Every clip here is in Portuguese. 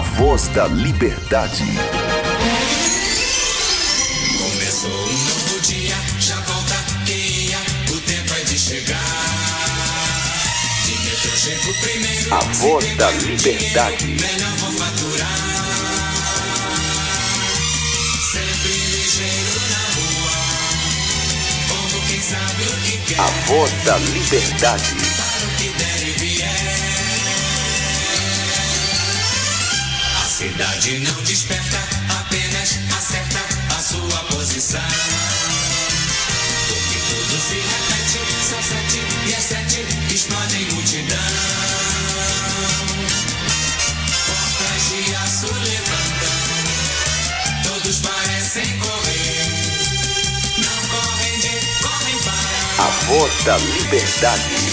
voz da liberdade. Começou um novo dia, já volta quem ia, o tempo é de chegar. De metrô chego primeiro, A voz da liberdade. melhor vou faturar. Sempre ligeiro na rua, povo quem sabe o que quer, A voz da liberdade. Cidade não desperta, apenas acerta a sua posição. Porque tudo se repete, são sete e as sete explodem multidão. Portas de aço levantam, todos parecem correr. Não correm de, correm para. A voz da liberdade.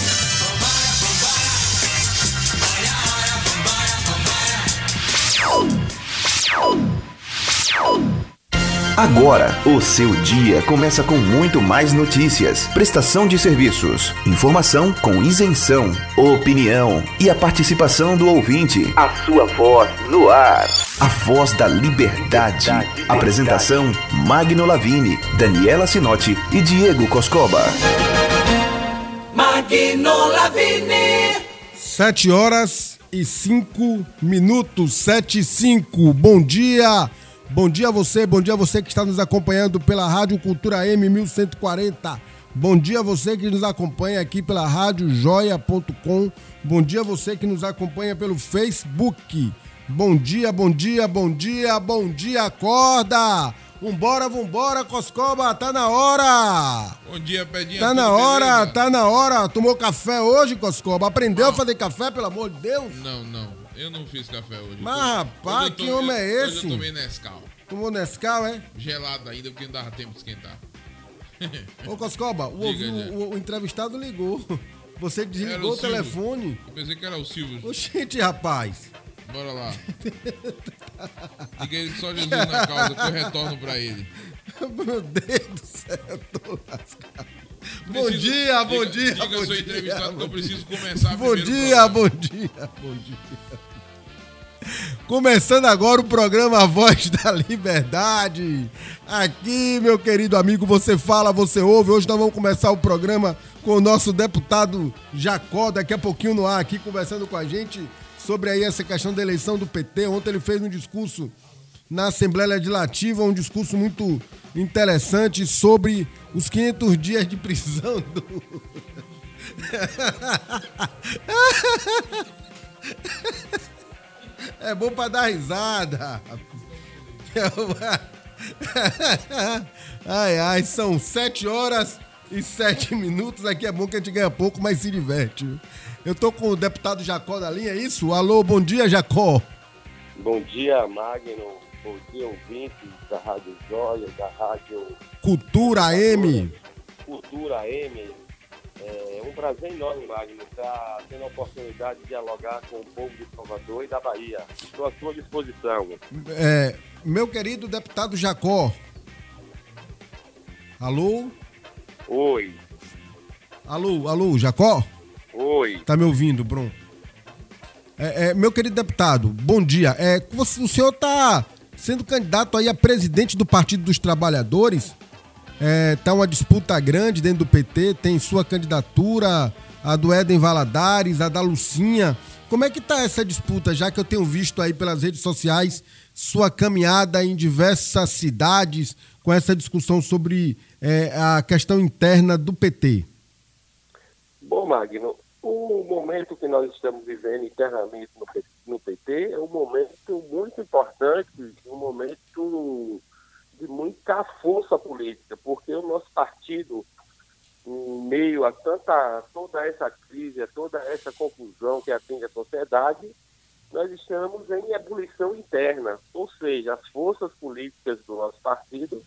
Agora, o seu dia começa com muito mais notícias, prestação de serviços, informação com isenção, opinião e a participação do ouvinte. A sua voz no ar. A voz da liberdade. Apresentação: Magno Lavini, Daniela Sinotti e Diego Coscoba. Magno Lavini. Sete horas e cinco minutos, sete e cinco. Bom dia, bom dia a você, bom dia a você que está nos acompanhando pela Rádio Cultura M 1140. Bom dia a você que nos acompanha aqui pela Rádio Joia.com. Bom dia a você que nos acompanha pelo Facebook. Bom dia, bom dia, bom dia, bom dia, acorda! Vambora, vambora, Coscoba, tá na hora! Bom dia, Pedinha. Tá na hora, beleza? tá na hora. Tomou café hoje, Coscoba? Aprendeu a fazer café, pelo amor de Deus? Não, não. Eu não fiz café hoje. Mas, Hoje rapaz, que homem é Hoje esse? eu tomei Nescau. Tomou Nescau, é? Gelado ainda, porque não dava tempo de esquentar. Ô, Coscoba, o, Diga, o- o- o entrevistado ligou. Você desligou o, Silvio. telefone. Eu pensei que era o Silvio. Oxente, rapaz. Bora lá. Diga ele que só Jesus na causa, que eu retorno pra ele. Meu Deus do céu, eu tô lascado. Bom Preciso- dia, bom diga- dia, Diga bom seu dia, entrevistado que bom eu preciso começar Bom o dia, programa. bom dia, bom dia. Começando agora o programa Voz da Liberdade. Aqui, meu querido amigo, você fala, você ouve. Hoje nós vamos começar o programa com o nosso deputado Jacó, daqui a pouquinho no ar, aqui conversando com a gente sobre aí essa questão da eleição do PT. Ontem ele fez um discurso na Assembleia Legislativa, um discurso muito interessante sobre os 500 dias de prisão do, É bom pra dar risada. Ai, ai, são sete horas e sete minutos. Aqui é bom que a gente ganha pouco, mas se diverte. Eu tô com o deputado Jacó na linha, é isso? Alô, bom dia, Jacó. Bom dia, Magno. Bom dia, ouvintes da Rádio Joia, da Rádio Cultura M. Cultura M. É um prazer enorme, Magno, estar tendo a oportunidade de dialogar com o povo de Salvador e da Bahia. Estou à sua disposição. É, meu querido deputado Jacó. Alô? Oi, Alô, alô, Jacó? oi. Tá me ouvindo, Brum? É, é, meu querido deputado, bom dia. É, o senhor tá sendo candidato aí a presidente do Partido dos Trabalhadores. É, tá uma disputa grande dentro do PT, tem sua candidatura, a do Éden Valadares, a da Lucinha. Como é que tá essa disputa, já que eu tenho visto aí pelas redes sociais sua caminhada em diversas cidades com essa discussão sobre é, a questão interna do PT? Bom, Magno, o momento que nós estamos vivendo internamente no, P- no PT é um momento muito importante, um momento de muita força política, porque o nosso partido, em meio a tanta, toda essa crise, a toda essa confusão que atinge a sociedade, nós estamos em ebulição interna, ou seja, as forças políticas do nosso partido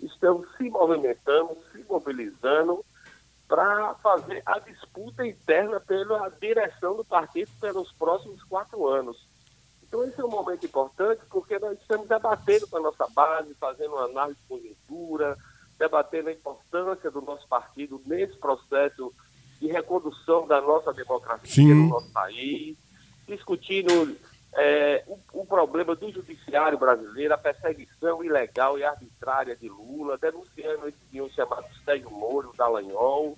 estão se movimentando, se mobilizando para fazer a disputa interna pela direção do partido pelos próximos quatro anos. Então, esse é um momento importante porque nós estamos debatendo com a nossa base, fazendo uma análise de conjuntura, debatendo a importância do nosso partido nesse processo de recondução da nossa democracia Sim. no nosso país, discutindo é, o, o problema do judiciário brasileiro, a perseguição ilegal e arbitrária de Lula, denunciando esse senhor chamado Sérgio Moro, Dallagnol,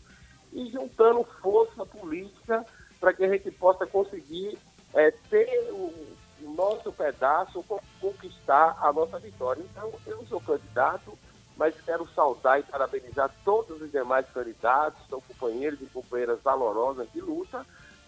e juntando força política para que a gente possa conseguir é, ter o nosso pedaço, con- conquistar a nossa vitória. Então, eu sou candidato, mas quero saudar e parabenizar todos os demais candidatos, são companheiros e companheiras valorosas de luta.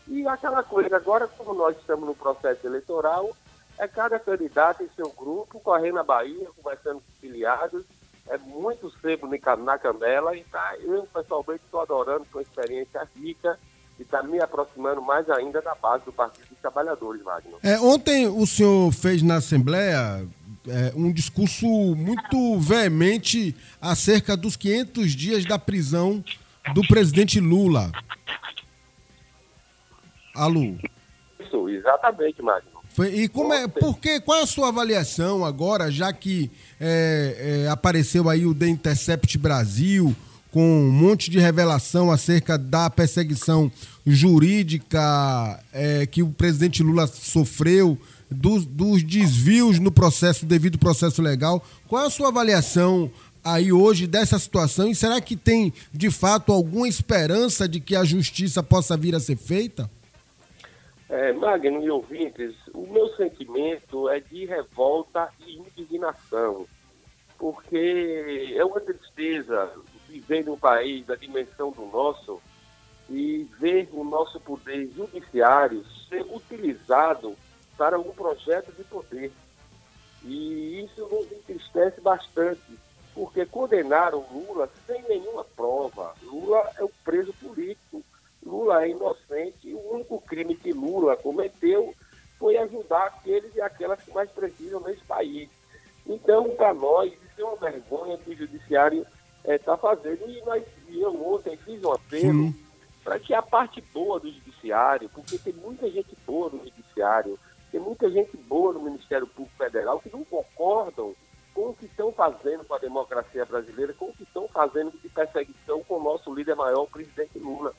E aquela coisa, agora como nós estamos no processo eleitoral, é cada candidato em seu grupo, correndo na Bahia, conversando com filiados, é muito sebo na canela e tá, eu pessoalmente estou adorando com experiência rica e está me aproximando mais ainda da base do Partido dos Trabalhadores, Wagner. É, ontem o senhor fez na Assembleia é, um discurso muito veemente acerca dos 500 dias da prisão do presidente Lula. Alô? Isso, exatamente, Magno. Foi- e como é, por que, qual é a sua avaliação agora, já que é, é, apareceu aí o The Intercept Brasil com um monte de revelação acerca da perseguição jurídica é, que o presidente Lula sofreu, dos, dos desvios no processo, devido processo legal. Qual é a sua avaliação aí hoje dessa situação e será que tem de fato alguma esperança de que a justiça possa vir a ser feita? É, Magno e ouvintes, o meu sentimento é de revolta e indignação, porque é uma tristeza viver num país da dimensão do nosso e ver o nosso poder judiciário ser utilizado para um projeto de poder. E isso nos entristece bastante, porque condenaram Lula sem nenhuma prova. Lula é um preso político, Lula é inocente e o único crime que Lula cometeu foi ajudar aqueles e aquelas que mais precisam nesse país. Então, para nós, isso é uma vergonha que o judiciário está fazendo. E, nós, e eu ontem fiz um apelo para que a parte boa do judiciário, porque tem muita gente boa no judiciário, tem muita gente boa no Ministério Público Federal que não concordam com o que estão fazendo com a democracia brasileira, com o que estão fazendo de perseguição com o nosso líder maior, o presidente Lula.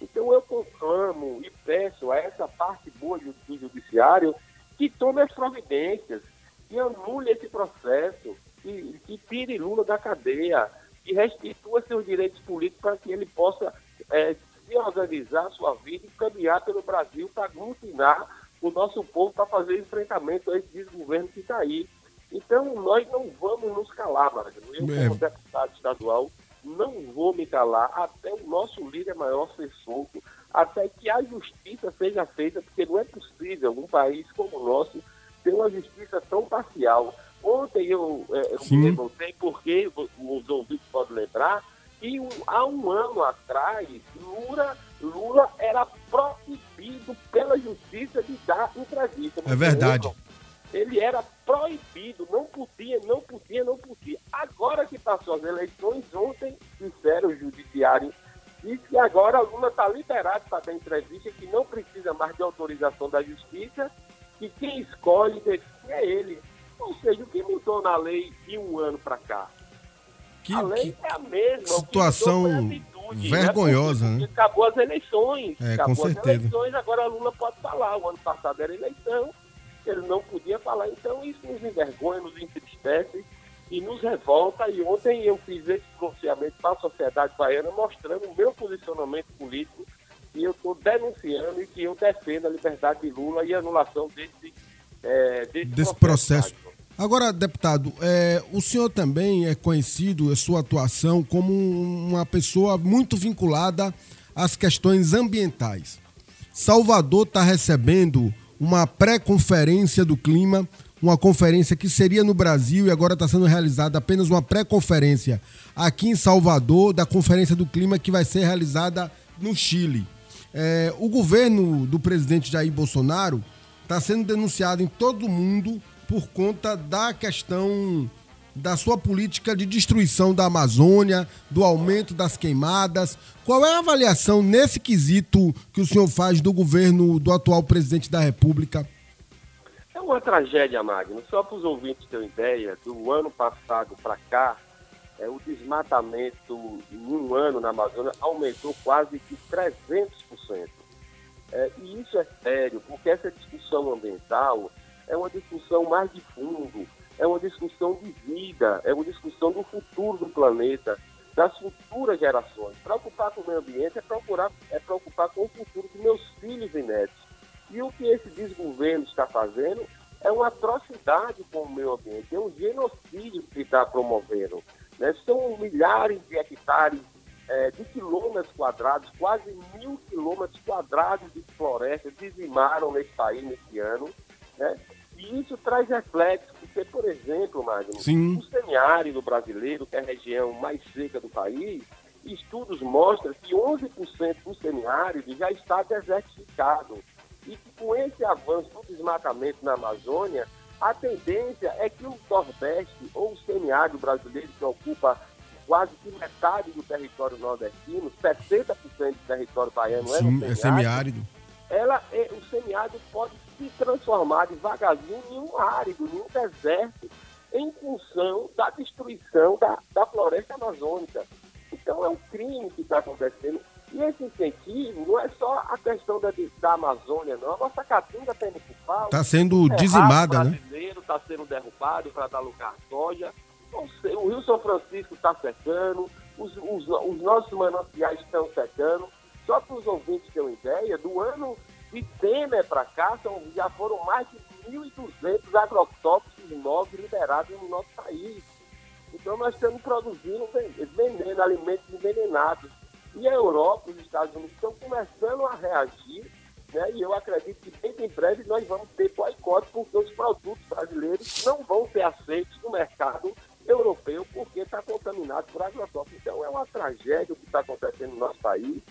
Então eu conclamo e peço a essa parte boa do, do judiciário que tome as providências, que anule esse processo, que, que tire Lula da cadeia, que restitua seus direitos políticos para que ele possa eh, se organizar a sua vida e caminhar pelo Brasil para aglutinar o nosso povo para fazer enfrentamento a esse desgoverno que está aí. Então, nós não vamos nos calar, Marcos. Eu, É. como deputado estadual, não vou me calar até o nosso líder maior ser solto, até que a justiça seja feita, porque não é possível um país como o nosso ter uma justiça tão parcial. Ontem eu, Sim. me revoltei porque lembrar que um- há um ano atrás Lula, Lula era proibido pela justiça de dar entrevista. É verdade. Lembram? Ele era proibido, não podia, não podia, não podia. Agora que passou as eleições, ontem disseram o judiciário disse que agora Lula está liberado para dar entrevista, que não precisa mais de autorização da justiça, que quem escolhe é ele. Ou seja, o que mudou na lei de um ano para cá? Que, a lei que- é a mesma. situação atitude, né? vergonhosa, né? Acabou as eleições. É, acabou com as certeza. eleições, agora Lula pode falar. O ano passado era eleição, ele não podia falar. Então isso nos envergonha, nos entristece e nos revolta. E ontem eu fiz esse pronunciamento para a sociedade baiana, mostrando o meu posicionamento político que eu estou denunciando e que eu defendo a liberdade de Lula e a anulação desse, é, desse, desse processo. Wagner. Agora, deputado, é, o senhor também é conhecido, a sua atuação, como um- uma pessoa muito vinculada às questões ambientais. Salvador está recebendo uma pré-conferência do clima, uma conferência que seria no Brasil e agora está sendo realizada apenas uma pré-conferência aqui em Salvador, da Conferência do Clima que vai ser realizada no Chile. É, o governo do presidente Jair Bolsonaro está sendo denunciado em todo o mundo por conta da questão da sua política de destruição da Amazônia, do aumento das queimadas. Qual é a avaliação nesse quesito que o senhor faz do governo do atual presidente da República? É uma tragédia, Magno. Só para os ouvintes terem ideia, do ano passado para cá, é, o desmatamento em um ano na Amazônia aumentou quase de 300%. É, e isso é sério, porque essa discussão ambiental é uma discussão mais de fundo, é uma discussão de vida, é uma discussão do futuro do planeta, das futuras gerações. Preocupar com o meio ambiente é, procurar, é preocupar com o futuro dos meus filhos e netos. E o que esse desgoverno está fazendo é uma atrocidade com o meio ambiente, é um genocídio que está promovendo. Né? São milhares de hectares é, de quilômetros quadrados, quase mil quilômetros quadrados de floresta dizimaram nesse país nesse ano. Né? E isso traz reflexo, porque, por exemplo, Magno, Sim. o semiárido brasileiro, que é a região mais seca do país, estudos mostram que 11% do semiárido já está desertificado. E que com esse avanço do desmatamento na Amazônia, a tendência é que o Nordeste, ou o semiárido brasileiro, que ocupa quase que metade do território nordestino, 70% do território baiano é, Sim, no é semiárido. ela é, o semiárido pode se transformar devagarzinho em um árido, em um deserto, em função da destruição da, da floresta amazônica. Então é um crime que está acontecendo. E esse incentivo não é só a questão da, da Amazônia, não. A nossa caatinga está indo por falta. Tá sendo Cerrado dizimada, né? brasileiro está sendo derrubado para dar lugar à soja. O Rio São Francisco está secando, os, os- os nossos mananciais estão secando. Só para os ouvintes terem uma ideia, do ano de Temer para cá, são, já foram mais de 1.200 agrotóxicos novos liberados no nosso país. Então nós estamos produzindo ven- veneno, alimentos envenenados. E a Europa, os Estados Unidos estão começando a reagir, né? e eu acredito que bem em breve nós vamos ter boicote, porque os produtos brasileiros não vão ser aceitos no mercado europeu, porque está contaminado por agrotóxicos. Então é uma tragédia o que está acontecendo no nosso país,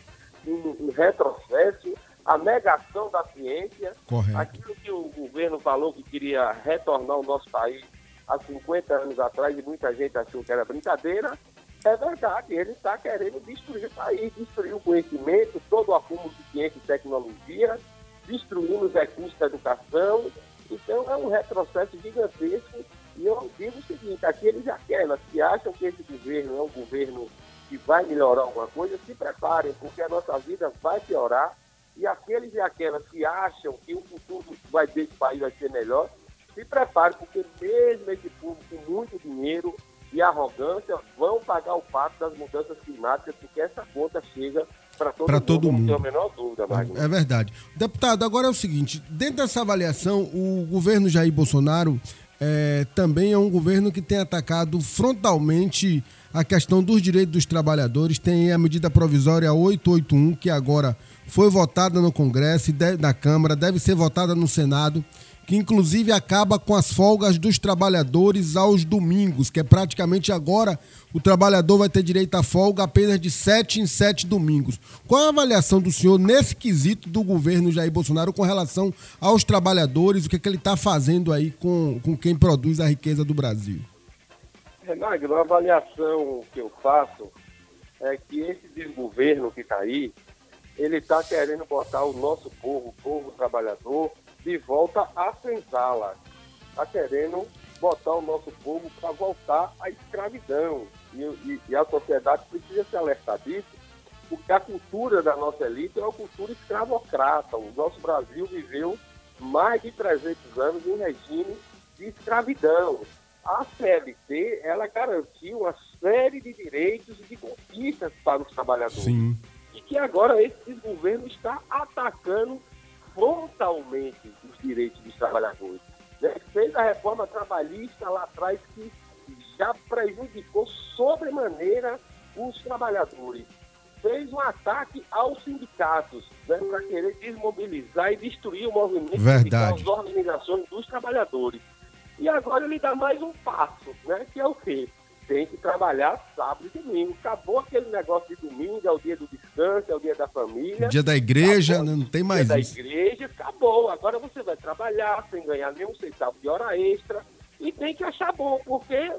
um retrocesso, a negação da ciência, Correto. aquilo que o governo falou que queria retornar o nosso país há 50 anos atrás e muita gente achou que era brincadeira, é verdade, ele está querendo destruir o país, destruir o conhecimento, todo o acúmulo de ciência e tecnologia, destruindo os recursos da educação. Então é um retrocesso gigantesco. E eu digo o seguinte, aqueles aquelas que acham que esse governo é um governo que vai melhorar alguma coisa, se preparem, porque a nossa vida vai piorar. E aqueles e aquelas que acham que o futuro vai desse país vai ser melhor, se preparem, porque mesmo esse povo com muito dinheiro e arrogância vão pagar o pato das mudanças climáticas, porque essa conta chega para todo, Pra mundo, todo não mundo. tenho a menor dúvida, Magno. É verdade. Deputado, agora é o seguinte: dentro dessa avaliação, o governo Jair Bolsonaro é, também é um governo que tem atacado frontalmente a questão dos direitos dos trabalhadores. Tem a medida provisória 881, que agora foi votada no Congresso e na Câmara, deve ser votada no Senado, que inclusive acaba com as folgas dos trabalhadores aos domingos, que é praticamente agora o trabalhador vai ter direito à folga apenas de sete em sete domingos. Qual a avaliação do senhor nesse quesito do governo Jair Bolsonaro com relação aos trabalhadores, o que, é que ele está fazendo aí com, com quem produz a riqueza do Brasil? Renagro, a avaliação que eu faço é que esse desgoverno que está aí, ele está querendo botar o nosso povo, o povo trabalhador, de volta à senzala. Está querendo botar o nosso povo para voltar à escravidão. E, e- e a sociedade precisa se alertar disso, porque a cultura da nossa elite é uma cultura escravocrata. O nosso Brasil viveu mais de 300 anos em regime de escravidão. A CLT, ela garantiu uma série de direitos e de conquistas para os trabalhadores Sim. E que agora esse governo está atacando frontalmente os direitos dos trabalhadores. né? Fez a reforma trabalhista lá atrás que já prejudicou sobremaneira os trabalhadores. Fez um ataque aos sindicatos né, para querer desmobilizar e destruir o movimento Verdade. sindical, as organizações dos trabalhadores. E agora ele dá mais um passo, né, que é o quê? Tem que trabalhar sábado e domingo. Acabou aquele negócio de domingo, é o dia do descanso, é o dia da família. Dia da igreja, Acabou. né, não tem mais dia isso. da igreja, acabou. Agora você vai trabalhar sem ganhar nenhum centavo de hora extra e tem que achar bom, porque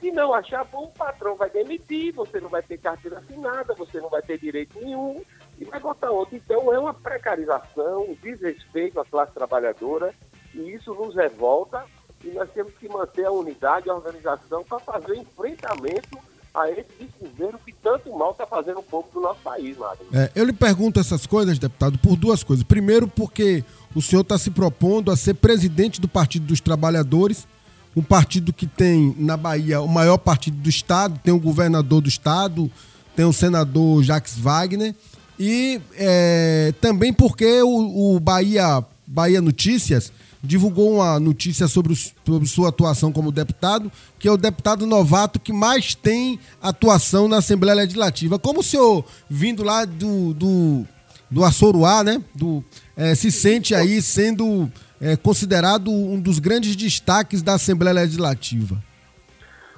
se não achar bom, o patrão vai demitir, você não vai ter carteira assinada, você não vai ter direito nenhum e vai botar outro. Então é uma precarização, um desrespeito à classe trabalhadora e isso nos revolta e nós temos que manter a unidade, a organização para fazer enfrentamento a esse desgoverno que tanto mal está fazendo o povo do nosso país, Magno. É, eu lhe pergunto essas coisas, deputado, por duas coisas. Primeiro, porque o senhor está se propondo a ser presidente do Partido dos Trabalhadores, um partido que tem na Bahia o maior partido do Estado, tem o governador do Estado, tem o senador Jacques Wagner, e é, também porque o, o Bahia, Bahia Notícias divulgou uma notícia sobre, sobre sua atuação como deputado, que é o deputado novato que mais tem atuação na Assembleia Legislativa. Como o senhor, vindo lá do, do, do Açoruá, né, do, eh, se sente aí sendo eh, considerado um dos grandes destaques da Assembleia Legislativa?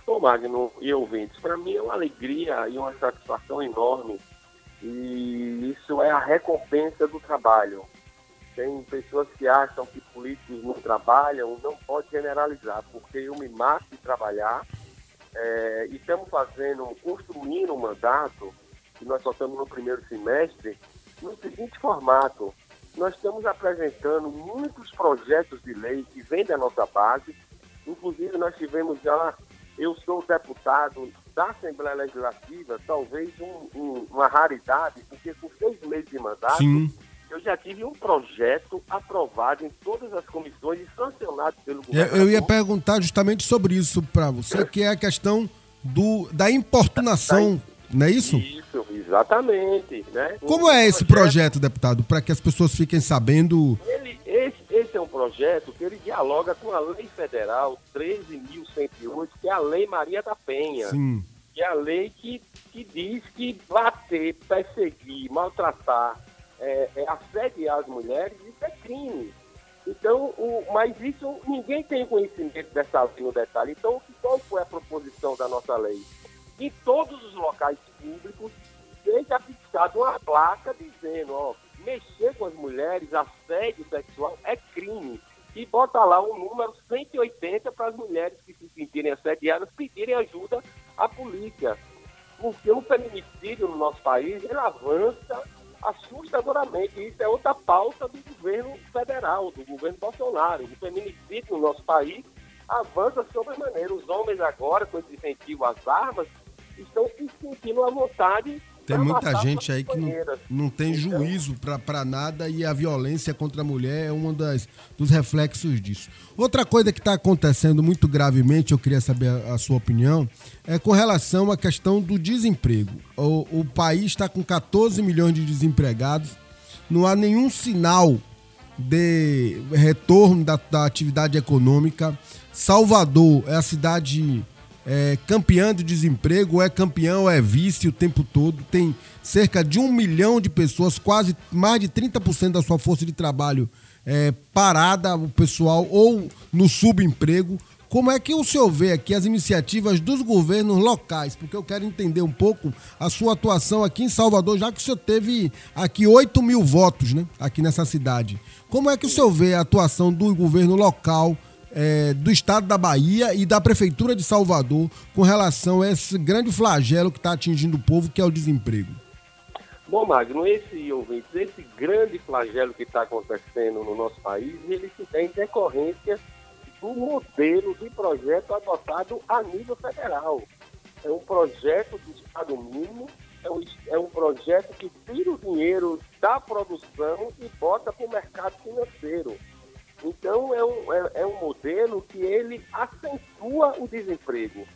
Ô Magno e ouvintes, para mim é uma alegria e uma satisfação enorme. E isso é a recompensa do trabalho. Tem pessoas que acham que políticos não trabalham, não pode generalizar, porque eu me mato de trabalhar é, e estamos fazendo, construindo um mandato, que nós só estamos no primeiro semestre, no seguinte formato. Nós estamos apresentando muitos projetos de lei que vêm da nossa base, inclusive nós tivemos já, eu sou deputado da Assembleia Legislativa, talvez um- um- uma raridade, porque com seis meses de mandato, Sim. Eu já tive um projeto aprovado em todas as comissões e sancionado pelo Eu, governador. eu ia perguntar justamente sobre isso para você, que é a questão do, da importunação, não é isso? Isso, exatamente. Né? Como é esse projeto, deputado, para que as pessoas fiquem sabendo? Ele, esse, esse é um projeto que ele dialoga com a Lei Federal 13.108, que é a Lei Maria da Penha. Sim. que é a lei que, que diz que bater, perseguir, maltratar, é, é, assediar as mulheres, isso é crime. Então, o, mas isso ninguém tem conhecimento dessa lei no detalhe. Então, qual foi a proposição da nossa lei? Em todos os locais públicos seja fixada uma placa dizendo, ó, mexer com as mulheres, assédio sexual é crime. E bota lá um número 180 para as mulheres que se sentirem assediadas pedirem ajuda à polícia. Porque o feminicídio no nosso país, ele avança assustadoramente. Isso é outra pauta do governo federal, do governo Bolsonaro. O feminicídio no nosso país avança sobremaneira. Os homens agora, com esse incentivo às armas, estão se sentindo à vontade Tem muita gente aí que não, companheiras. não tem juízo para nada e a violência contra a mulher é um das, dos reflexos disso. Outra coisa que está acontecendo muito gravemente, eu queria saber a, a sua opinião, é com relação à questão do desemprego. O, o país está com 14 milhões de desempregados, não há nenhum sinal de retorno da, da atividade econômica. Salvador é a cidade é, campeã de desemprego, é campeão é vice o tempo todo. Tem cerca de um milhão de pessoas, quase mais de 30% da sua força de trabalho é, parada, o pessoal, ou no subemprego. Como é que o senhor vê aqui as iniciativas dos governos locais? Porque eu quero entender um pouco a sua atuação aqui em Salvador, já que o senhor teve aqui 8 mil votos, né? Aqui nessa cidade. Como é que o senhor vê a atuação do governo local, eh, do estado da Bahia e da prefeitura de Salvador com relação a esse grande flagelo que está atingindo o povo, que é o desemprego? Bom, Magno, esse ouvinte, esse grande flagelo que está acontecendo no nosso país, ele se tem decorrência do modelo de projeto adotado a nível federal. É um projeto de Estado mínimo, é um, é um projeto que tira o dinheiro da produção e bota para o mercado financeiro. Então, é um, é, é um modelo que ele acentua o desemprego.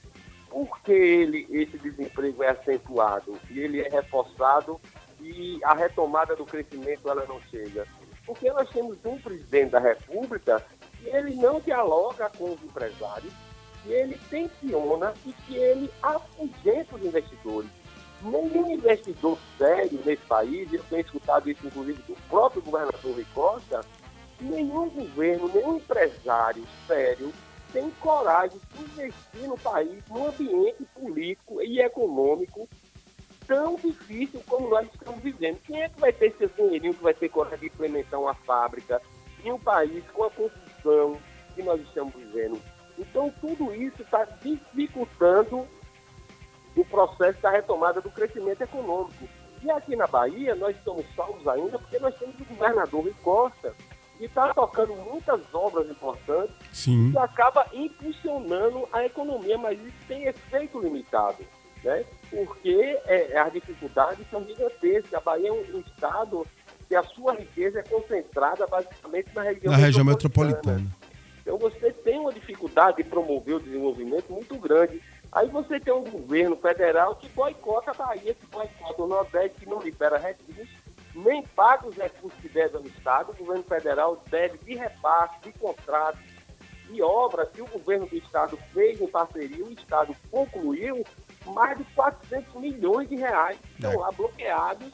Por que ele, esse desemprego é acentuado e ele é reforçado e a retomada do crescimento ela não chega? Porque nós temos um presidente da República que ele não dialoga com os empresários, que ele tensiona e que ele afugenta os investidores. Nenhum investidor sério nesse país, eu tenho escutado isso inclusive do próprio governador Rui Costa, nenhum governo, nenhum empresário sério tem coragem de investir no país num ambiente político e econômico tão difícil como nós estamos vivendo. Quem é que vai ter seu dinheirinho que vai ter coragem de implementar uma fábrica em um país com a construção que nós estamos vivendo? Então, tudo isso está dificultando o processo da retomada do crescimento econômico. E aqui na Bahia, nós estamos salvos ainda porque nós temos o governador Rui Costa, que está tocando muitas obras importantes Sim. que acaba impulsionando a economia, mas isso tem efeito limitado. né? porque é, as dificuldades são gigantescas. A Bahia é um, um estado que a sua riqueza é concentrada basicamente na região Na região metropolitana. Então você tem uma dificuldade de promover o desenvolvimento muito grande. Aí você tem um governo federal que boicota a Bahia, que boicota o Nordeste, que não libera recursos, nem paga os recursos que deve ao Estado. O governo federal deve de repasse, de contrato, de obras que o governo do Estado fez em parceria, o Estado concluiu mais de 400 milhões de reais estão É. lá bloqueados.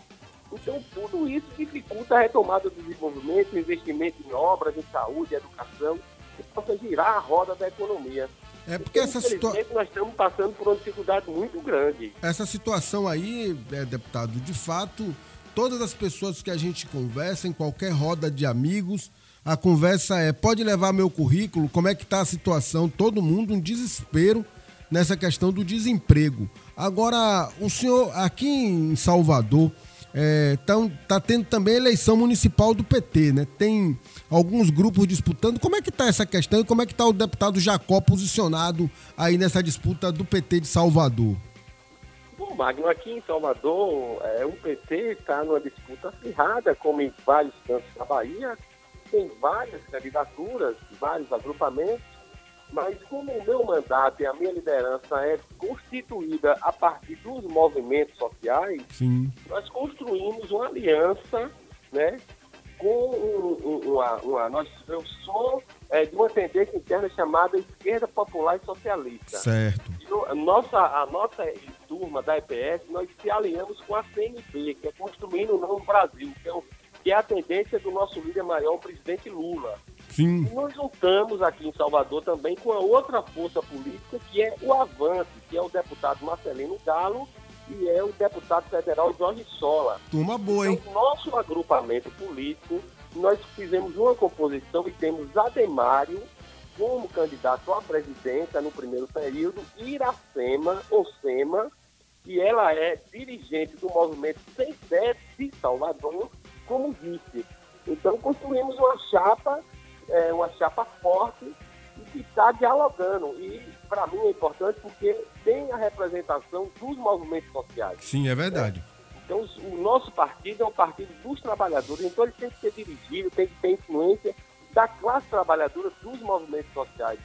Então, tudo isso dificulta a retomada do desenvolvimento, investimento em obras, em saúde, educação, que possa girar a roda da economia. É porque Então, essa, situa infelizmente, nós estamos passando por uma dificuldade muito grande. essa situação aí, é, deputado, de fato, todas as pessoas que a gente conversa, em qualquer roda de amigos, a conversa é: pode levar meu currículo? Como é que está a situação? Todo mundo um desespero nessa questão do desemprego. Agora, o senhor aqui em Salvador é, tá tendo também eleição municipal do PT, né? Tem alguns grupos disputando. Como é que tá essa questão e como é que tá o deputado Jacó posicionado aí nessa disputa do PT de Salvador? Magno, aqui em Salvador, é, o PT está numa disputa acirrada, como em vários cantos da Bahia, tem várias candidaturas, vários agrupamentos, mas como o meu mandato e a minha liderança é constituída a partir dos movimentos sociais, Sim. nós construímos uma aliança, né, com um- um- uma, uma- nós, eu sou é, de uma tendência interna chamada Esquerda Popular e Socialista. Certo. Nossa, a nossa turma da EPS, nós se aliamos com a CNB, que é Construindo o Novo Brasil, que é, o- que é a tendência do nosso líder maior, o presidente Lula. Sim. E nós juntamos aqui em Salvador também com a outra força política, que é o Avante, que é o deputado Marcelino Galo e é o deputado federal Jorge Sola. Turma boa, hein? Então, nosso agrupamento político, nós fizemos uma composição e temos Ademário como candidato à presidenta no primeiro período, Iracema, ou Sema, que ela é dirigente do movimento Sem Teto de Salvador, como vice. Então, construímos uma chapa, é, uma chapa forte e que está dialogando. E, para mim, é importante porque tem a representação dos movimentos sociais. Sim, é verdade. Então, os- o nosso partido é um partido dos trabalhadores, então ele tem que ser dirigido, tem que ter influência da classe trabalhadora dos movimentos sociais.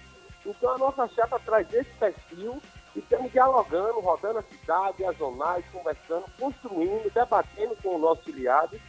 Então, a nossa chapa traz esse perfil estamos dialogando, rodando a cidade, as zonais, conversando, construindo, debatendo com os nossos filiados.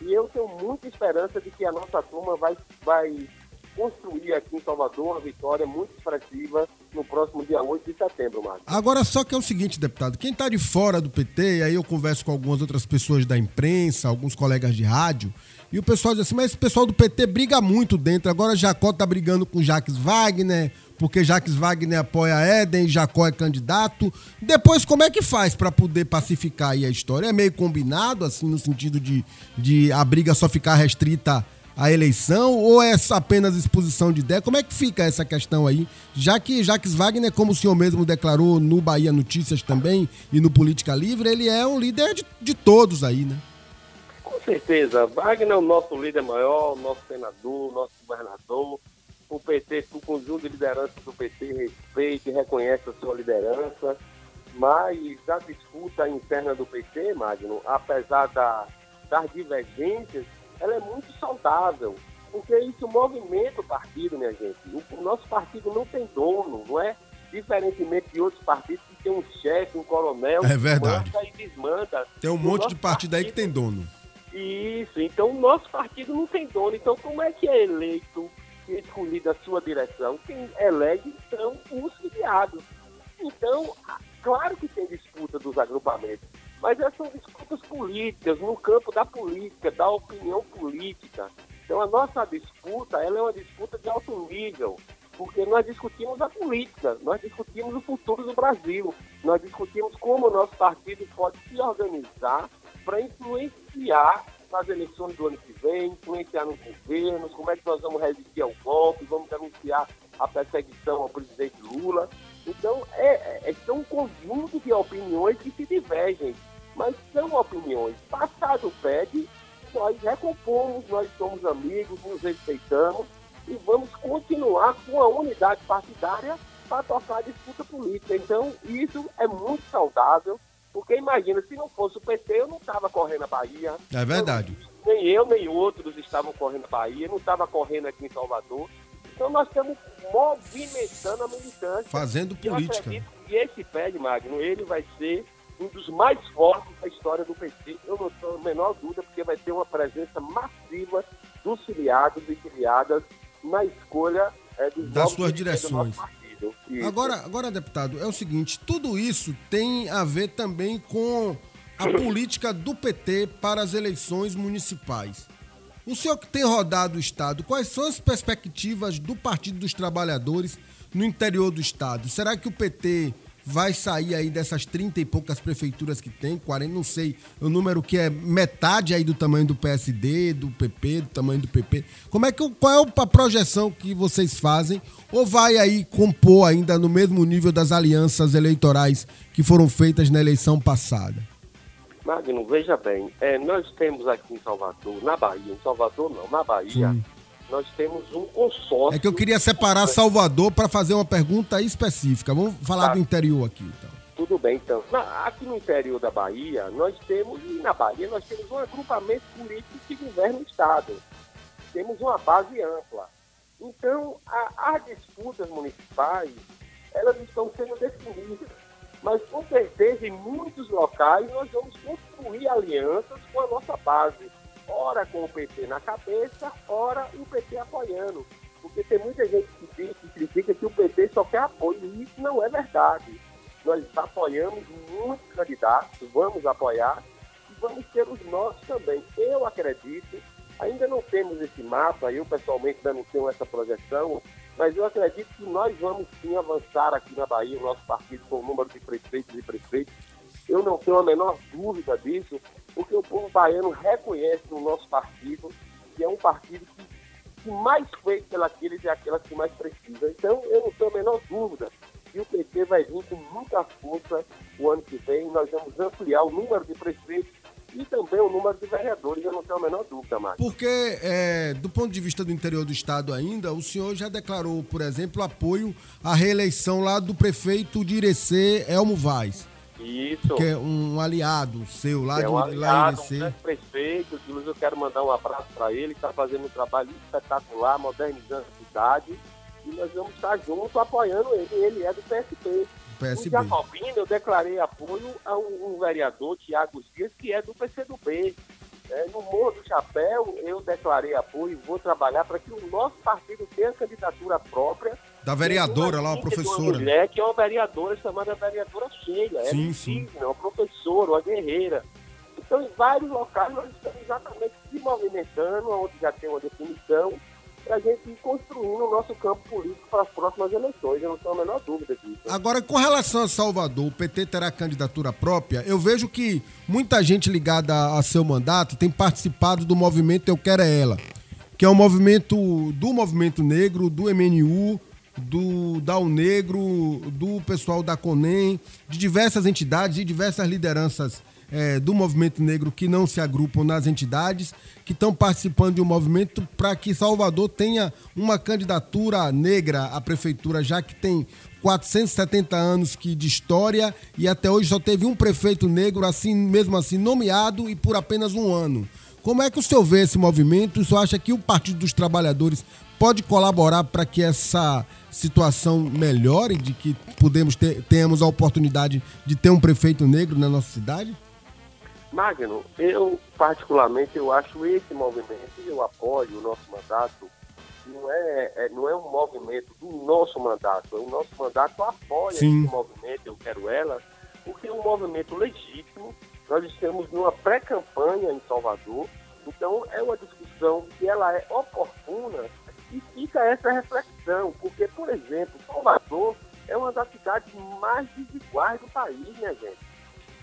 E eu tenho muita esperança de que a nossa turma vai, vai construir aqui em Salvador uma vitória muito expressiva no próximo dia 8 de setembro, Marcos. Agora, só que é o seguinte, deputado, quem tá de fora do PT, e aí eu converso com algumas outras pessoas da imprensa, alguns colegas de rádio, e o pessoal diz assim, mas esse pessoal do PT briga muito dentro, agora Jacó tá brigando com Jacques Wagner, porque Jacques Wagner apoia Éden, Jacó é candidato. Depois, como é que faz pra poder pacificar aí a história? É meio combinado, assim, no sentido de, de a briga só ficar restrita à eleição ou é apenas exposição de ideia? Como é que fica essa questão aí? Já que Jacques Wagner, como o senhor mesmo declarou no Bahia Notícias também e no Política Livre, ele é um líder de, de todos aí, né? Com certeza. Wagner é o nosso líder maior, nosso senador, nosso governador. O PT, o conjunto de lideranças do PT respeita e reconhece a sua liderança. Mas a disputa interna do PT, Magno, apesar da, das divergências, ela é muito saudável. Porque isso movimenta o partido, minha gente. O, o nosso partido não tem dono, não é? Diferentemente de outros partidos que tem um chefe, um coronel, É que verdade. manda e desmanda. Tem um O monte de partido aí que tem dono. isso, então o nosso partido não tem dono. Então, como é que é eleito escolhida a sua direção? Quem elege são os filiados. Então, claro que tem disputa dos agrupamentos, mas essas são disputas políticas, no campo da política, da opinião política. Então, a nossa disputa ela é uma disputa de alto nível, porque nós discutimos a política, nós discutimos o futuro do Brasil, nós discutimos como o nosso partido pode se organizar para influenciar nas eleições do ano que vem, influenciar nos governos, como é que nós vamos resistir ao golpe, vamos denunciar a perseguição ao presidente Lula. Então, é, é, são um conjunto de opiniões que se divergem, mas são opiniões. Passado o pede, nós recompomos, nós somos amigos, nos respeitamos e vamos continuar com a unidade partidária para tocar a disputa política. Então, isso é muito saudável, porque imagina, se não fosse o PT, eu não estava correndo a Bahia. É verdade. Eu, nem eu, nem outros estavam correndo a Bahia, não estava correndo aqui em Salvador. Então, nós estamos movimentando a militância. Fazendo política. que esse PED, Magno, ele vai ser um dos mais fortes da história do PT. Eu não tenho a menor dúvida, porque vai ter uma presença massiva dos filiados e filiadas na escolha é, dos Das suas direções. Isso. Agora, agora, deputado, é o seguinte, tudo isso tem a ver também com a política do PT para as eleições municipais. O senhor que tem rodado o Estado, quais são as perspectivas do Partido dos Trabalhadores no interior do Estado? Será que o PT vai sair aí dessas 30 e poucas prefeituras que tem, 40, não sei, o número que é metade aí do tamanho do PSD, do PP, do tamanho do PP. Como é que qual é a projeção que vocês fazem ou vai aí compor ainda no mesmo nível das alianças eleitorais que foram feitas na eleição passada? Magno, veja bem, é, nós temos aqui em Salvador, na Bahia, em Salvador não, na Bahia, Sim. Nós temos um consórcio. É que eu queria separar Salvador para fazer uma pergunta específica. Vamos falar Tá. do interior aqui, então. Tudo bem, então. Na- aqui no interior da Bahia, nós temos, e na Bahia, nós temos um agrupamento político que governa o Estado. Temos uma base ampla. Então, a- as disputas municipais, elas estão sendo definidas. Mas, com certeza, em muitos locais, nós vamos construir alianças com a nossa base. Ora com o PT na cabeça, ora o PT apoiando. Porque tem muita gente que, diz- que critica que o PT só quer apoio, e isso não é verdade. Nós apoiamos muitos candidatos, vamos apoiar e vamos ter os nossos também. Eu acredito, ainda não temos esse mapa, eu pessoalmente ainda não tenho essa projeção, mas eu acredito que nós vamos sim avançar aqui na Bahia, o nosso partido com o número de prefeitos e prefeitos. Eu não tenho a menor dúvida disso, porque o povo baiano reconhece no nosso partido que é um partido que que mais fez pelas e aquelas que mais precisam. Então, eu não tenho a menor dúvida que o PT vai vir com muita força o ano que vem. Nós vamos ampliar o número de prefeitos e também o número de vereadores. Eu não tenho a menor dúvida, Marcos. Porque, é, do ponto de vista do interior do estado ainda, o senhor já declarou, por exemplo, apoio à reeleição lá do prefeito de Irecê, Elmo Vaz, Isso. que é um aliado seu lá, é de, um lá aliado, um Irecê. grande prefeito, inclusive eu quero mandar um abraço para ele, que está fazendo um trabalho espetacular, modernizando a cidade, e nós vamos estar juntos apoiando ele, ele é do PSB. PSB. Em Jacobina, eu declarei apoio a um, um vereador, Tiago Dias, que é do PCdoB. É, no Morro do Chapéu, eu declarei apoio e vou trabalhar para que o nosso partido tenha candidatura própria. Da vereadora lá, uma a amiga de uma professora. mulher que é uma vereadora chamada vereadora Sheila. É Sim, sim. indígena, uma professora, uma guerreira. Então, em vários locais, nós estamos exatamente se movimentando, onde já tem uma definição, para a gente ir construindo o nosso campo político para as próximas eleições. Eu não tenho a menor dúvida disso. Agora, com relação a Salvador, o PT terá candidatura própria. Eu vejo que muita gente ligada a, a seu mandato tem participado do movimento Eu Quero É Ela, que é um movimento do movimento negro, do MNU, do Dal Negro, do pessoal da CONEM, de diversas entidades e diversas lideranças eh, do movimento negro que não se agrupam nas entidades, que estão participando de um movimento para que Salvador tenha uma candidatura negra à prefeitura, já que tem 470 anos que de história e até hoje só teve um prefeito negro, assim mesmo assim nomeado e por apenas um ano. Como é que o senhor vê esse movimento? O senhor acha que o Partido dos Trabalhadores pode colaborar para que essa situação melhore, de que podemos ter, tenhamos a oportunidade de ter um prefeito negro na nossa cidade? Magno, eu particularmente eu acho esse movimento, eu apoio o nosso mandato, não é, é- não é um movimento do nosso mandato, o nosso mandato apoia Sim. esse movimento, eu quero ela, porque é um movimento legítimo, nós estamos numa pré-campanha em Salvador, então é uma discussão que ela é oportuna e fica essa reflexão, porque, por exemplo, Salvador é uma das cidades mais desiguais do país, minha gente.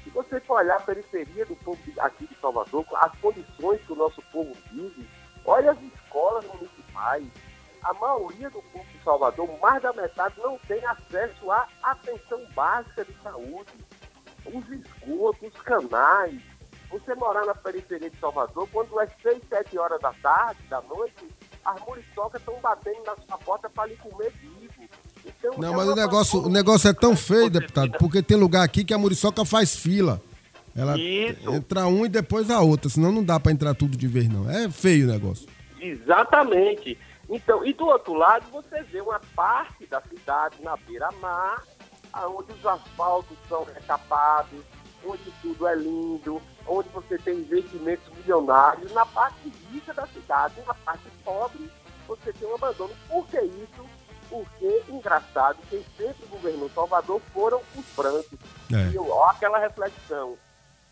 Se você for olhar a periferia do povo aqui de Salvador, as condições que o nosso povo vive, olha as escolas municipais. A maioria do povo de Salvador, mais da metade, não tem acesso à atenção básica de saúde. Os esgotos, os canais. Você morar na periferia de Salvador, quando é 6, 7 horas da tarde, da noite, as muriçocas estão batendo na sua porta para lhe comer vivo. Então, Não, é mas o negócio, o negócio é tão feio, deputado, porque tem lugar aqui que a muriçoca faz fila. Ela Isso. entra um e depois a outra, senão não dá pra entrar tudo de vez, não. É feio o negócio. Exatamente. Então, e do outro lado você vê uma parte da cidade na beira-mar, onde os asfaltos são recapados, onde tudo é lindo, onde você tem investimentos milionários, na parte rica da cidade, na parte pobre, você tem um abandono. Por que isso? Porque, engraçado, quem sempre governou Salvador foram os brancos. É. E ó, aquela reflexão.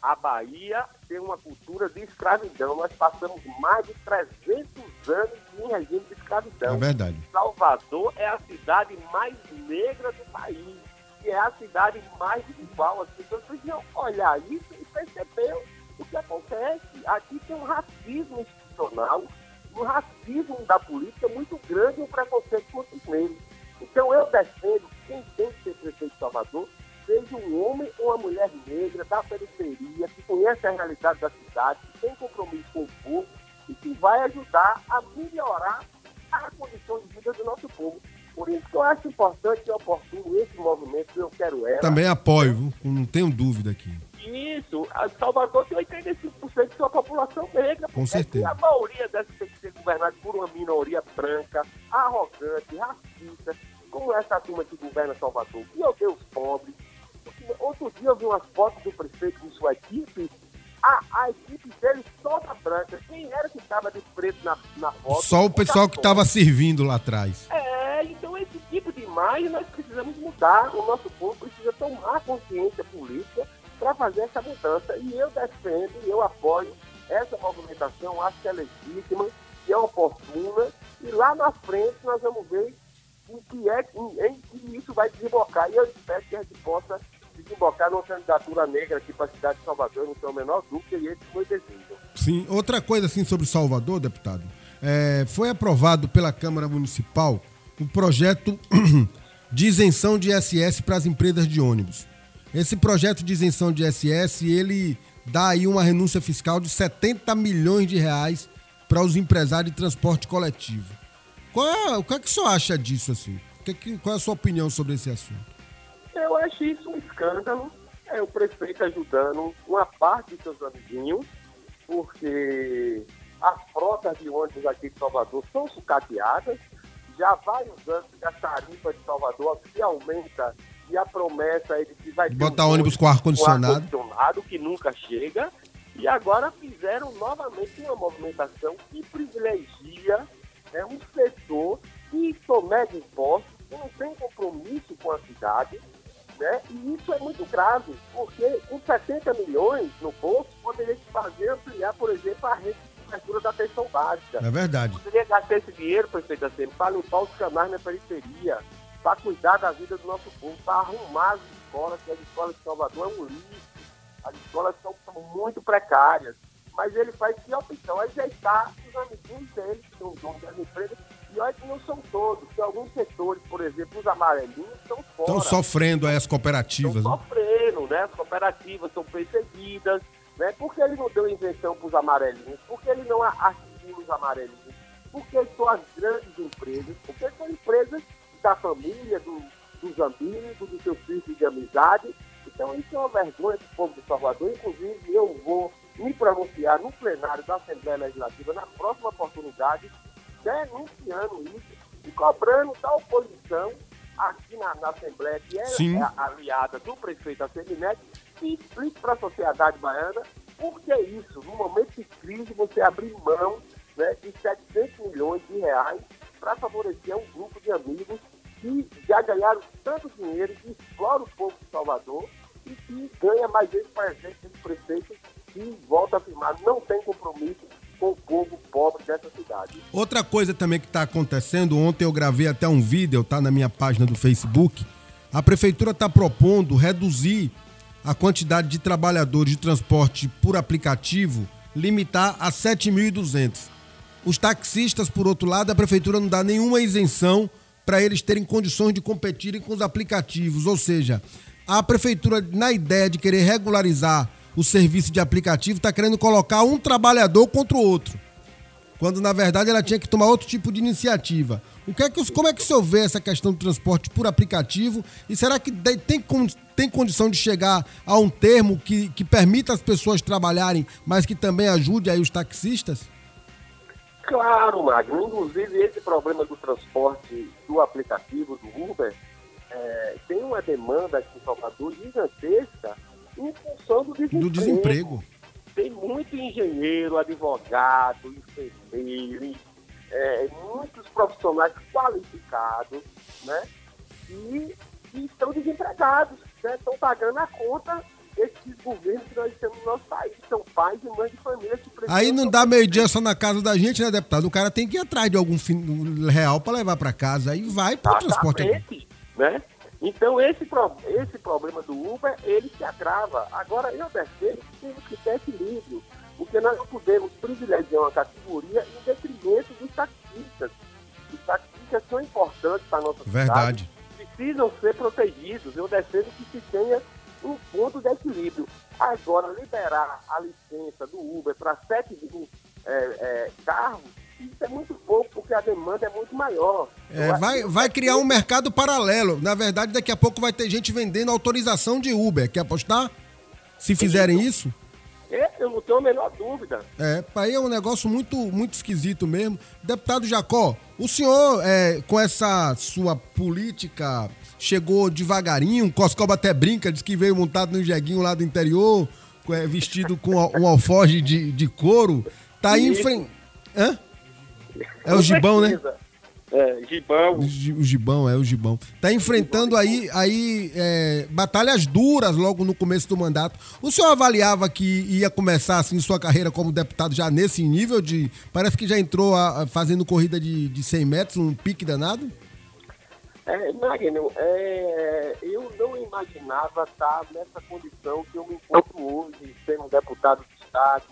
A Bahia tem uma cultura de escravidão. Nós passamos mais de 300 anos em regime de escravidão. É verdade. Salvador é a cidade mais negra do país. E é a cidade mais desigual. As pessoas precisam olhar isso e perceber o que acontece. Aqui tem um racismo institucional, um racismo da política muito grande e um preconceito contra os negros. Então eu defendo que quem tem que ser prefeito de Salvador seja um homem ou uma mulher negra da periferia, que conhece a realidade da cidade, que tem compromisso com o povo e que vai ajudar a melhorar a condição de vida do nosso povo. Por isso que eu acho importante e oportuno esse movimento, eu quero ela. Também apoio, não tenho dúvida aqui. Isso, a Salvador tem 85% de sua população negra. Com É certeza. a maioria dessa tem que ser governada por uma minoria branca, arrogante, racista, como essa turma que governa Salvador, que odeia os pobres. Outro dia eu vi umas fotos do prefeito e sua equipe, a, a equipe dele toda branca. Quem era que estava de preto na, na foto? Só o pessoal que estava servindo lá atrás. É, imagem nós precisamos mudar. O nosso povo precisa tomar consciência política para fazer essa mudança. E eu defendo, e eu apoio essa movimentação, acho que é legítima, que é oportuna. E lá na frente nós vamos ver em que, é, em, em que isso vai desembocar. E eu espero que a gente possa desembocar numa candidatura negra aqui para a cidade de Salvador, não tenho a menor dúvida, e esse foi o desejo. Sim, outra coisa assim sobre Salvador, deputado, é, foi aprovado pela Câmara Municipal o projeto de isenção de ISS para as empresas de ônibus. Esse projeto de isenção de ISS, ele dá aí uma renúncia fiscal de 70 milhões de reais para os empresários de transporte coletivo. Qual é, o que é que o senhor acha disso assim? É qual é a sua opinião sobre esse assunto? Eu acho isso um escândalo. É o prefeito ajudando uma parte de seus amiguinhos, porque as frotas de ônibus aqui de Salvador são sucateadas. Já há vários anos que a tarifa de Salvador se aumenta e a promessa é de que vai ter Botar um ônibus com ar-condicionado. ar-condicionado, que nunca chega. E agora fizeram novamente uma movimentação que privilegia né, um setor que somega impostos, que não tem compromisso com a cidade, né? E isso é muito grave, porque com 70 milhões no bolso, poderia se fazer ampliar, por exemplo, a rede cobertura da atenção básica. É verdade. Poderia gastar esse dinheiro, prefeito Aceno, para limpar os canais na periferia, para cuidar da vida do nosso povo, para arrumar as escolas, que as escolas de Salvador é um lixo. As escolas são, são muito precárias. Mas ele faz que opção? Ajeitar os amiguinhos dele, que são donos das empresas. E olha que não são todos. Tem alguns setores, por exemplo, os amarelinhos, estão fora Estão sofrendo aí as cooperativas. estão Né? sofrendo, né? As cooperativas são perseguidas, né? Por que ele não deu isenção para os amarelinhos? Por que ele não articula os amarelinhos? Porque são as grandes empresas, porque são empresas da família, do- dos amigos, dos seus círculos de amizade. Então isso é uma vergonha do povo de Salvador. Inclusive, eu vou me pronunciar no plenário da Assembleia Legislativa na próxima oportunidade, denunciando isso e cobrando da oposição aqui na, na Assembleia, que é Sim. aliada do prefeito Assemineto, que explique para a sociedade baiana por que isso, no momento de crise, você abrir mão né, de 700 milhões de reais para favorecer um grupo de amigos que já ganharam tanto dinheiro, que explora o povo de Salvador e que ganha mais vezes para gente esse prefeito que, volta a afirmar, não tem compromisso com o povo pobre dessa cidade. Outra coisa também que está acontecendo, ontem eu gravei até um vídeo, tá na minha página do Facebook. A prefeitura está propondo reduzir a quantidade de trabalhadores de transporte por aplicativo, limitar a 7.200. Os taxistas, por outro lado, a prefeitura não dá nenhuma isenção para eles terem condições de competirem com os aplicativos. Ou seja, a prefeitura, na ideia de querer regularizar o serviço de aplicativo, está querendo colocar um trabalhador contra o outro. Quando na verdade ela tinha que tomar outro tipo de iniciativa. O que é que, como é que o senhor vê essa questão do transporte por aplicativo? E será que tem, tem condição de chegar a um termo que, que permita as pessoas trabalharem, mas que também ajude aí os taxistas? Claro, Magno. Inclusive, esse problema do transporte do aplicativo, do Uber, é, tem uma demanda aqui em Salvador gigantesca em função do desemprego. Do desemprego. Tem muito engenheiro, advogado, enfermeiro, é, muitos profissionais qualificados, né? E, e estão desempregados, né? Estão pagando a conta desses governos que nós temos no nosso país. São pais e mães de família que precisam... Aí não dá meio dia só na casa da gente, né, deputado? O cara tem que ir atrás de algum fim real para levar para casa. Aí vai pro transporte. Exatamente, né? Então, esse, pro- esse problema do Uber, ele se agrava. Agora, eu percebo temos que ter equilíbrio, porque nós não podemos privilegiar uma categoria em detrimento dos taxistas. Os taxistas são importantes para a nossa Verdade. cidade, precisam ser protegidos. Eu defendo que se tenha um ponto de equilíbrio. Agora, liberar a licença do Uber para 7 mil é, é, carros, isso é muito pouco, porque a demanda é muito maior. É, vai, vai criar um mercado paralelo. Na verdade, daqui a pouco vai ter gente vendendo autorização de Uber. Quer apostar? Se fizerem isso? É, eu não tenho a menor dúvida. É, aí é um negócio muito, muito esquisito mesmo. Deputado Jacó, o senhor, é, com essa sua política, chegou devagarinho, Coscoba até brinca, diz que veio montado no jeguinho lá do interior, é, vestido com um alforge de, de couro. Tá aí frente. Hã? É o gibão, né? É, gibão. O gi- o gibão, é o gibão. Tá enfrentando aí, aí é, batalhas duras logo no começo do mandato. O senhor avaliava que ia começar assim sua carreira como deputado já nesse nível de. Parece que já entrou a- a- fazendo corrida de, de 100 metros, um pique danado? É, Magno, é, eu não imaginava estar nessa condição que eu me encontro hoje, sendo um deputado de Estado,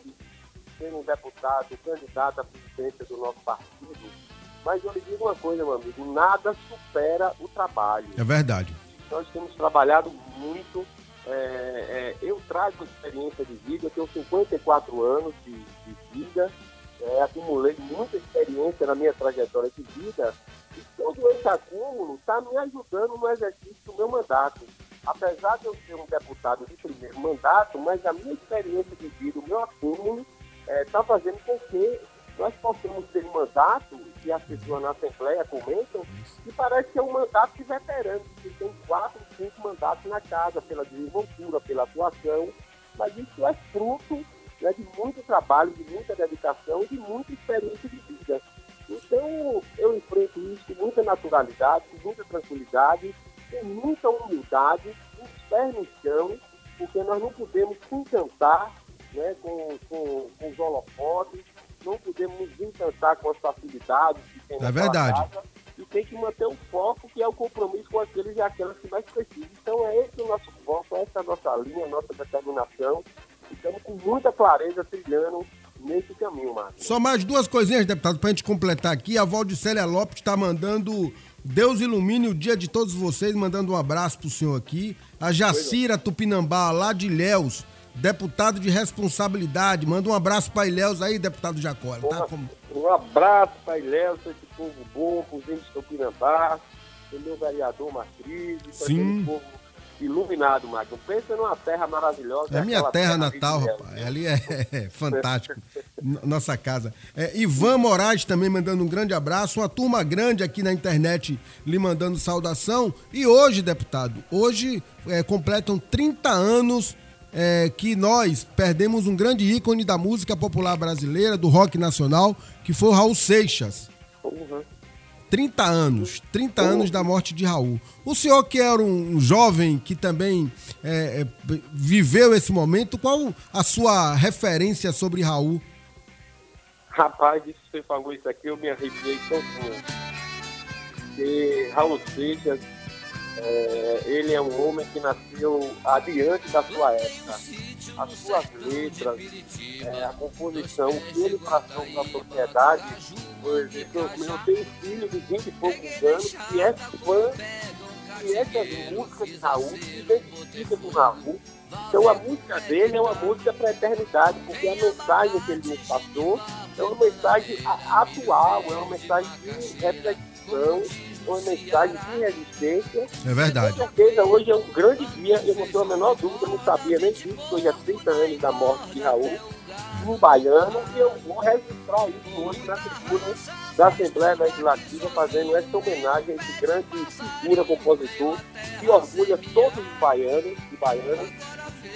sendo um deputado candidato à presidência do nosso partido. Mas eu lhe digo uma coisa, meu amigo, nada supera o trabalho. É verdade. nós temos trabalhado muito. é, é, eu trago experiência de vida, eu tenho 54 anos de, de vida, é, acumulei muita experiência na minha trajetória de vida e todo esse acúmulo está me ajudando no exercício do meu mandato. Apesar de eu ser um deputado de primeiro mandato, mas a minha experiência de vida, o meu acúmulo, está fazendo com que nós possamos ter um mandato, que as pessoas na Assembleia comentam, que parece que é um mandato de veterano, que tem quatro, cinco mandatos na casa, pela desenvoltura, pela atuação, mas isso é fruto né, de muito trabalho, de muita dedicação e de muita experiência de vida. Então, eu enfrento isso com muita naturalidade, com muita tranquilidade, com muita humildade, com os pés no chão, porque nós não podemos se encantar né, com, com, com os holofotes, não podemos nos encantar com as facilidades que tem É naquela verdade. casa, e tem que manter o foco, que é o compromisso com aqueles e aquelas que mais precisam. Então, é esse o nosso foco, essa é a nossa linha, a nossa determinação, estamos com muita clareza trilhando nesse caminho, Marcos. Só mais duas coisinhas, deputado, pra gente completar aqui. A Valdicélia Lopes está mandando. Deus ilumine o dia de todos vocês, mandando um abraço pro senhor aqui. A Jacira Tupinambá, lá de Ilhéus, deputado de responsabilidade. Manda um abraço pra Ilhéus aí, deputado Jacó. Tá como... Um abraço para Ilhéu, esse povo bom, para índios de Tupinambá, o meu vereador Matriz, para Sim. aquele povo iluminado, Magno. Pensa numa terra maravilhosa. É minha terra de natal, Ilhéus. rapaz. Ali é, é fantástico. N- Nossa casa. É, Ivan Moraes também mandando um grande abraço. Uma turma grande aqui na internet lhe mandando saudação. E hoje, deputado, hoje é, completam 30 anos é, que nós perdemos um grande ícone da música popular brasileira, do rock nacional, que foi o Raul Seixas. Uhum. 30 anos, 30 anos da morte de Raul. O senhor que era um jovem que também é, é, viveu esse momento, qual a sua referência sobre Raul? Rapaz, isso que você falou isso aqui, eu me arrepiei todinho. Porque Raul Seixas, é, ele é um homem que nasceu adiante da sua época. As suas letras, é, a composição que ele passou para a sociedade. Por exemplo, eu tenho um filho de 20 e poucos anos que é fã conhece as músicas de Raul, se identifica com Raul. Então a música dele é uma música para a eternidade, porque a mensagem que ele nos passou é uma mensagem atual, é uma mensagem de reflexão, é uma mensagem de resistência. É verdade. Com certeza, hoje é um grande dia, eu não tenho a menor dúvida, eu não sabia nem disso, hoje é 30 anos da morte de Raul, um baiano, e eu vou registrar isso hoje na tribuna da Assembleia Legislativa, fazendo essa homenagem a esse grande figura, compositor, que orgulha todos os baianos e baianas,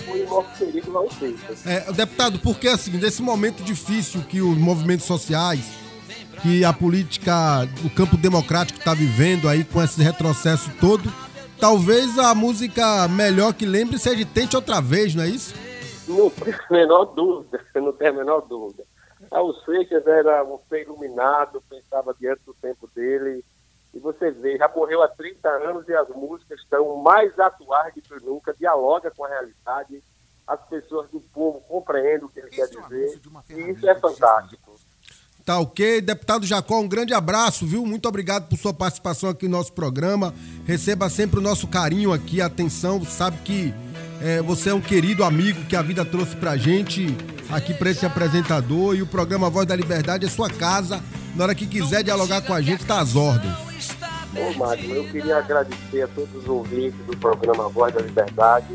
foi o nosso querido Raul Seixas. É, deputado, porque assim, nesse momento difícil que os movimentos sociais, que a política, o campo democrático está vivendo aí com esse retrocesso todo, talvez a música melhor que lembre seja Tente Outra Vez, não é isso? Não tenho a menor dúvida, não tenho a menor dúvida. Raul Seixas era um ser iluminado, pensava diante do tempo dele. E você vê, já morreu há 30 anos e as músicas estão mais atuais do que nunca, dialoga com a realidade, as pessoas do povo compreendem o que ele quer dizer, e isso é fantástico. Tá ok. Deputado Jacó, um grande abraço, viu? Muito obrigado por sua participação aqui no nosso programa. Receba sempre o nosso carinho aqui, atenção. Sabe que é, você é um querido amigo que a vida trouxe pra gente aqui pra esse apresentador. E o programa Voz da Liberdade é sua casa. Na hora que quiser dialogar com a gente, tá às ordens. Ô, Magno, eu queria agradecer a todos os ouvintes do programa Voz da Liberdade.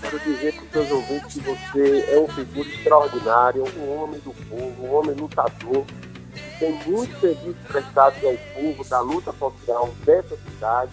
Quero dizer para os seus ouvintes que você é um figura extraordinário, um homem do povo, um homem lutador. Tem muitos serviços prestados ao povo da luta social dessa cidade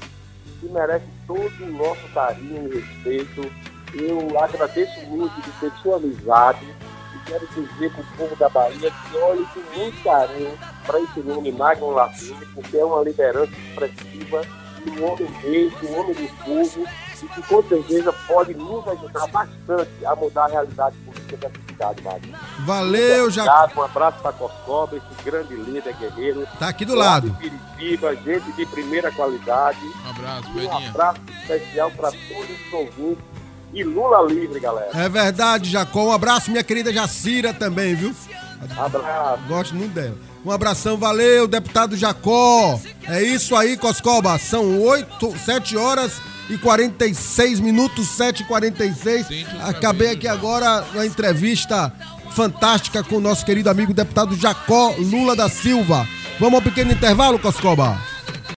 que merece todo o nosso carinho e respeito. Eu agradeço muito de ter sua amizade e quero dizer para o povo da Bahia que olhe com muito carinho para esse nome Magno Latini, porque é uma liderança expressiva, um homem mesmo, um homem do povo, e que com certeza pode nos ajudar bastante a mudar a realidade política dessa cidade, Magno. Valeu, Jacó. Um abraço para Coscoba, esse grande líder guerreiro. Tá aqui do lado. De Piritiba, gente de primeira qualidade. Um abraço, Um Pedrinha. abraço especial para todos os ouvintes. E Lula livre, galera. É verdade, Jacó. Um abraço, minha querida Jacira também, viu? Abraço. Gosto muito dela. Um abração, valeu, deputado Jacó. É isso aí, Coscoba. São 8, 7 horas e 46 minutos, 7 e 46 Tente outra Acabei aqui agora na entrevista fantástica com o nosso querido amigo deputado Jacó Lula da Silva. Vamos ao pequeno intervalo, Coscoba?